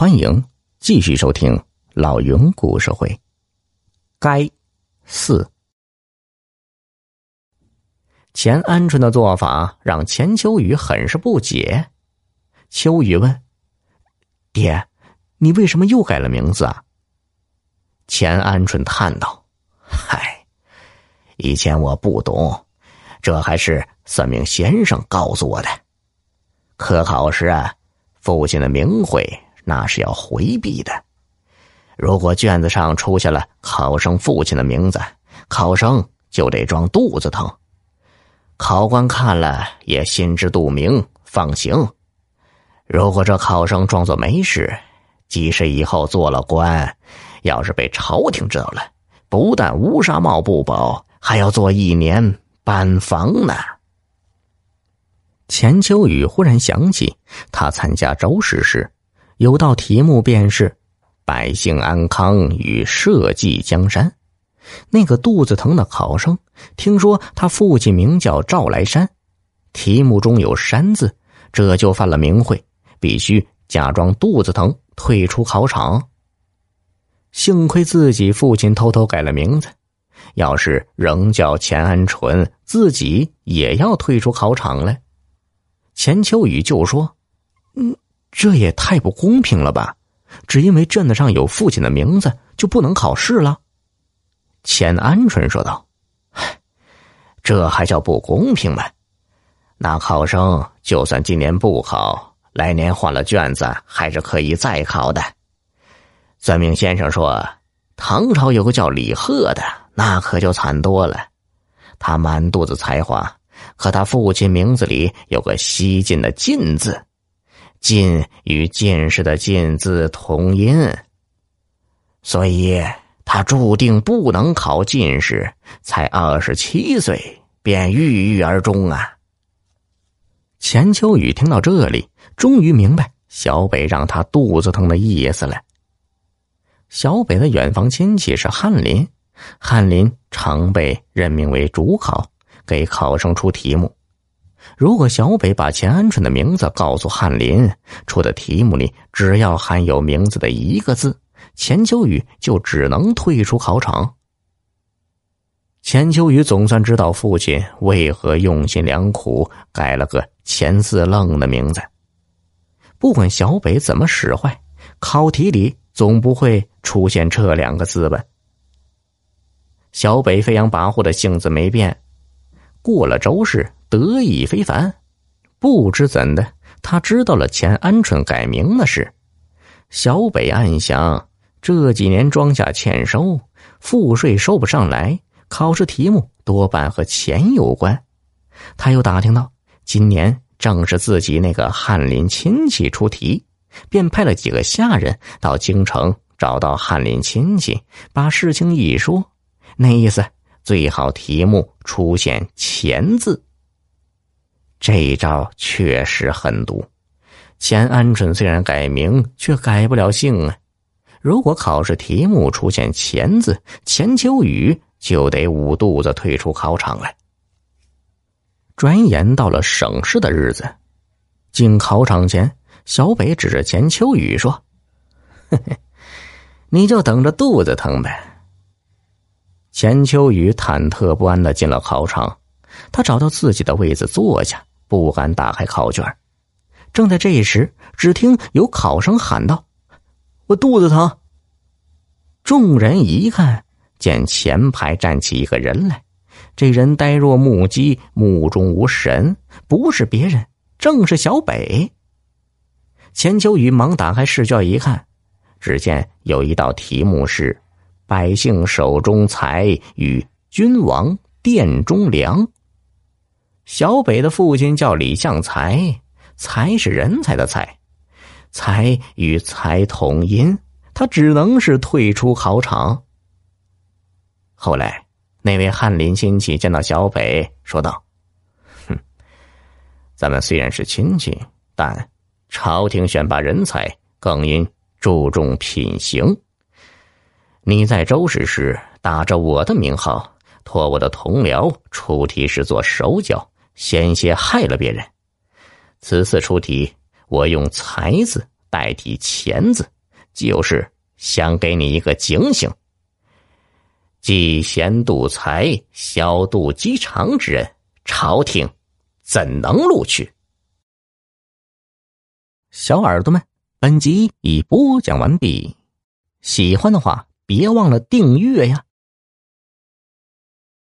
欢迎继续收听老云故事会。该四钱鹌鹑的做法让钱秋雨很是不解。秋雨问：“爹，你为什么又改了名字啊？”钱鹌鹑叹道：“嗨，以前我不懂，这还是算命先生告诉我的。科考时啊，父亲的名讳。”那是要回避的。如果卷子上出现了考生父亲的名字，考生就得装肚子疼。考官看了也心知肚明，放行。如果这考生装作没事，即使以后做了官，要是被朝廷知道了，不但乌纱帽不保，还要做一年班房呢。钱秋雨忽然想起，他参加周试时。有道题目便是“百姓安康与社稷江山”。那个肚子疼的考生听说他父亲名叫赵来山，题目中有“山”字，这就犯了名讳，必须假装肚子疼退出考场。幸亏自己父亲偷偷改了名字，要是仍叫钱安纯，自己也要退出考场了。钱秋雨就说：“嗯。”这也太不公平了吧！只因为卷子上有父亲的名字，就不能考试了？钱鹌鹑说道：“这还叫不公平吗？那考生就算今年不考，来年换了卷子，还是可以再考的。算命先生说，唐朝有个叫李贺的，那可就惨多了。他满肚子才华，可他父亲名字里有个西晋的晋字。”进与进士的进字同音，所以他注定不能考进士。才二十七岁便郁郁而终啊！钱秋雨听到这里，终于明白小北让他肚子疼的意思了。小北的远房亲戚是翰林，翰林常被任命为主考，给考生出题目。如果小北把钱鹌鹑的名字告诉翰林，出的题目里只要含有名字的一个字，钱秋雨就只能退出考场。钱秋雨总算知道父亲为何用心良苦改了个钱四愣的名字。不管小北怎么使坏，考题里总不会出现这两个字吧？小北飞扬跋扈的性子没变，过了周氏。得意非凡，不知怎的，他知道了钱鹌鹑改名的事。小北暗想：这几年庄稼欠收，赋税收不上来，考试题目多半和钱有关。他又打听到，今年正是自己那个翰林亲戚出题，便派了几个下人到京城找到翰林亲戚，把事情一说，那意思最好题目出现“钱”字。这一招确实狠毒，钱鹌鹑虽然改名，却改不了姓啊！如果考试题目出现“钱”字，钱秋雨就得捂肚子退出考场了。转眼到了省试的日子，进考场前，小北指着钱秋雨说：“嘿嘿，你就等着肚子疼呗。”钱秋雨忐忑不安的进了考场，他找到自己的位子坐下。不敢打开考卷，正在这时，只听有考生喊道：“我肚子疼。”众人一看，见前排站起一个人来，这人呆若木鸡，目中无神，不是别人，正是小北。钱秋雨忙打开试卷一看，只见有一道题目是：“百姓手中财与君王殿中粮。”小北的父亲叫李向才，才是人才的才，才与才同音，他只能是退出考场。后来，那位翰林亲戚见到小北，说道：“哼，咱们虽然是亲戚，但朝廷选拔人才更应注重品行。你在周氏时打着我的名号，托我的同僚出题时做手脚。”险些害了别人。此次出题，我用“才”字代替“钱”字，就是想给你一个警醒。嫉贤妒才、小肚鸡肠之人，朝廷怎能录取？小耳朵们，本集已播讲完毕，喜欢的话别忘了订阅呀！